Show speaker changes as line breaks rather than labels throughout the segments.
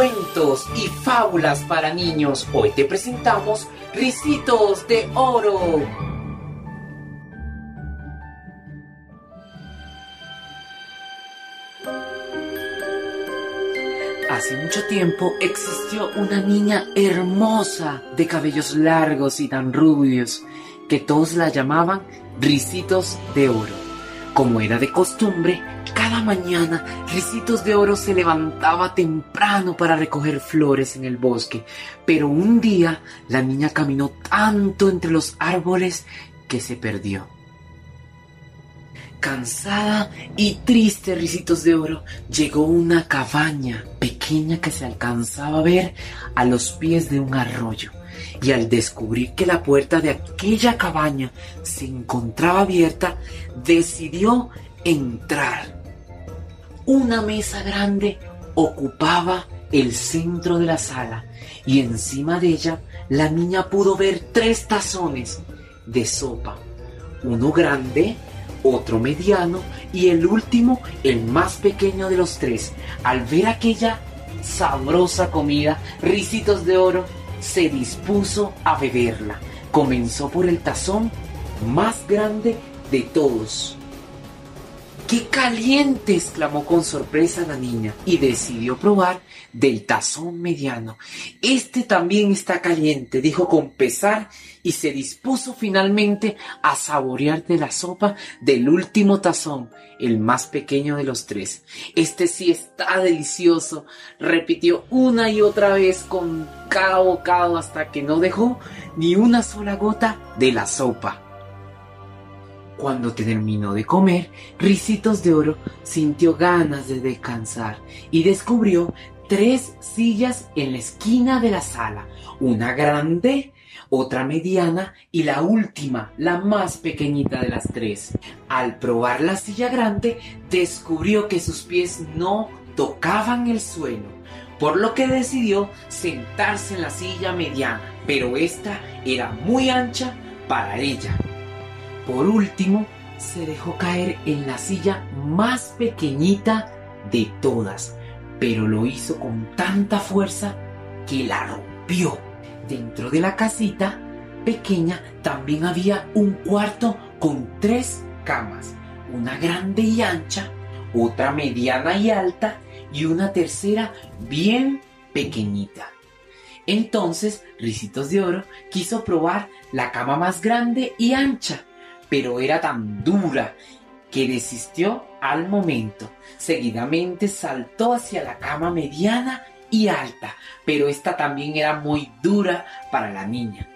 cuentos y fábulas para niños, hoy te presentamos Ricitos de Oro. Hace mucho tiempo existió una niña hermosa de cabellos largos y tan rubios que todos la llamaban Ricitos de Oro. Como era de costumbre, cada mañana Ricitos de Oro se levantaba temprano para recoger flores en el bosque, pero un día la niña caminó tanto entre los árboles que se perdió. Cansada y triste, Ricitos de Oro, llegó una cabaña pequeña que se alcanzaba a ver a los pies de un arroyo. Y al descubrir que la puerta de aquella cabaña se encontraba abierta, decidió entrar. Una mesa grande ocupaba el centro de la sala y encima de ella la niña pudo ver tres tazones de sopa, uno grande, otro mediano y el último, el más pequeño de los tres. Al ver aquella sabrosa comida, Ricitos de Oro se dispuso a beberla. Comenzó por el tazón más grande de todos. ¡Qué caliente! exclamó con sorpresa la niña y decidió probar del tazón mediano. Este también está caliente, dijo con pesar y se dispuso finalmente a saborear de la sopa del último tazón, el más pequeño de los tres. Este sí está delicioso, repitió una y otra vez con cada bocado hasta que no dejó ni una sola gota de la sopa. Cuando terminó de comer, Ricitos de Oro sintió ganas de descansar y descubrió tres sillas en la esquina de la sala, una grande, otra mediana y la última, la más pequeñita de las tres. Al probar la silla grande, descubrió que sus pies no tocaban el suelo, por lo que decidió sentarse en la silla mediana, pero esta era muy ancha para ella. Por último, se dejó caer en la silla más pequeñita de todas, pero lo hizo con tanta fuerza que la rompió. Dentro de la casita pequeña también había un cuarto con tres camas, una grande y ancha, otra mediana y alta y una tercera bien pequeñita. Entonces, Ricitos de Oro quiso probar la cama más grande y ancha, pero era tan dura que desistió al momento. Seguidamente saltó hacia la cama mediana y alta, pero esta también era muy dura para la niña.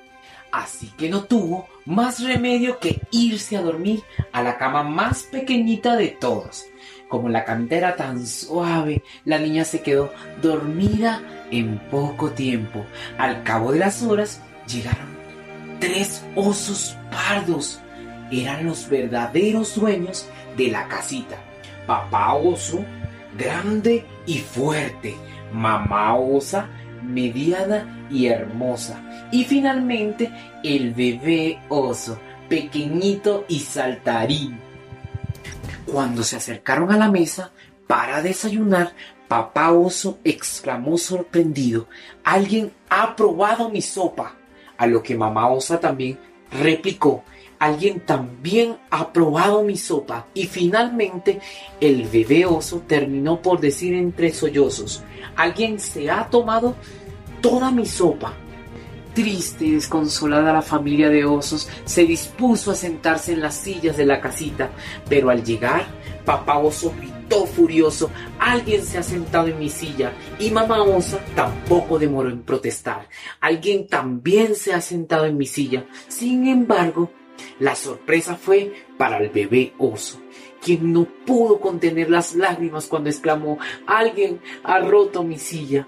Así que no tuvo más remedio que irse a dormir a la cama más pequeñita de todos. Como la camita era tan suave, la niña se quedó dormida en poco tiempo. Al cabo de las horas llegaron tres osos pardos eran los verdaderos dueños de la casita. Papá oso, grande y fuerte. Mamá osa, mediana y hermosa. Y finalmente el bebé oso, pequeñito y saltarín. Cuando se acercaron a la mesa para desayunar, papá oso exclamó sorprendido, alguien ha probado mi sopa. A lo que mamá osa también replicó, alguien también ha probado mi sopa. Y finalmente el bebé oso terminó por decir entre sollozos, alguien se ha tomado toda mi sopa. Triste y desconsolada la familia de osos se dispuso a sentarse en las sillas de la casita, pero al llegar, papá oso gritó furioso, alguien se ha sentado en mi silla, y mamá osa tampoco demoró en protestar, alguien también se ha sentado en mi silla. Sin embargo, la sorpresa fue para el bebé oso, quien no pudo contener las lágrimas cuando exclamó, alguien ha roto mi silla.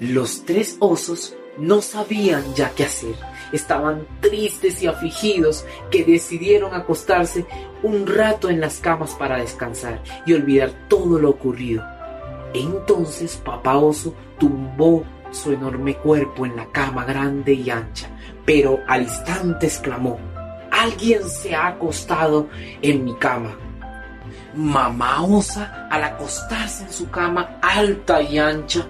Los tres osos no sabían ya qué hacer. Estaban tristes y afligidos que decidieron acostarse un rato en las camas para descansar y olvidar todo lo ocurrido. Entonces papá oso tumbó su enorme cuerpo en la cama grande y ancha, pero al instante exclamó, alguien se ha acostado en mi cama. Mamá osa, al acostarse en su cama alta y ancha,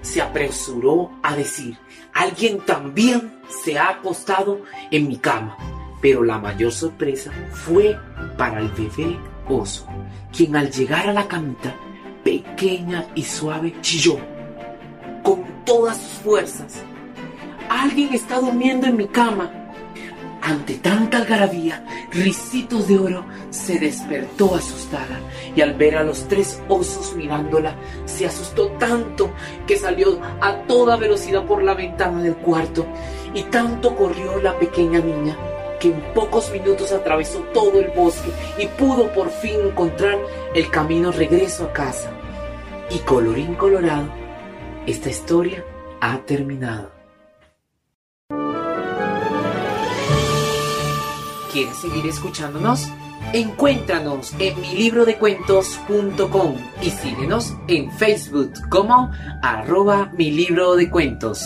se apresuró a decir, alguien también se ha acostado en mi cama. Pero la mayor sorpresa fue para el bebé oso, quien al llegar a la camita, pequeña y suave, chilló con todas sus fuerzas. Alguien está durmiendo en mi cama. Ante tanta algarabía, Ricitos de Oro se despertó asustada y al ver a los tres osos mirándola, se asustó tanto que salió a toda velocidad por la ventana del cuarto y tanto corrió la pequeña niña que en pocos minutos atravesó todo el bosque y pudo por fin encontrar el camino regreso a casa. Y colorín colorado, esta historia ha terminado. ¿Quieres seguir escuchándonos? Encuéntranos en mi libro de cuentos.com y síguenos en Facebook como arroba mi libro de cuentos.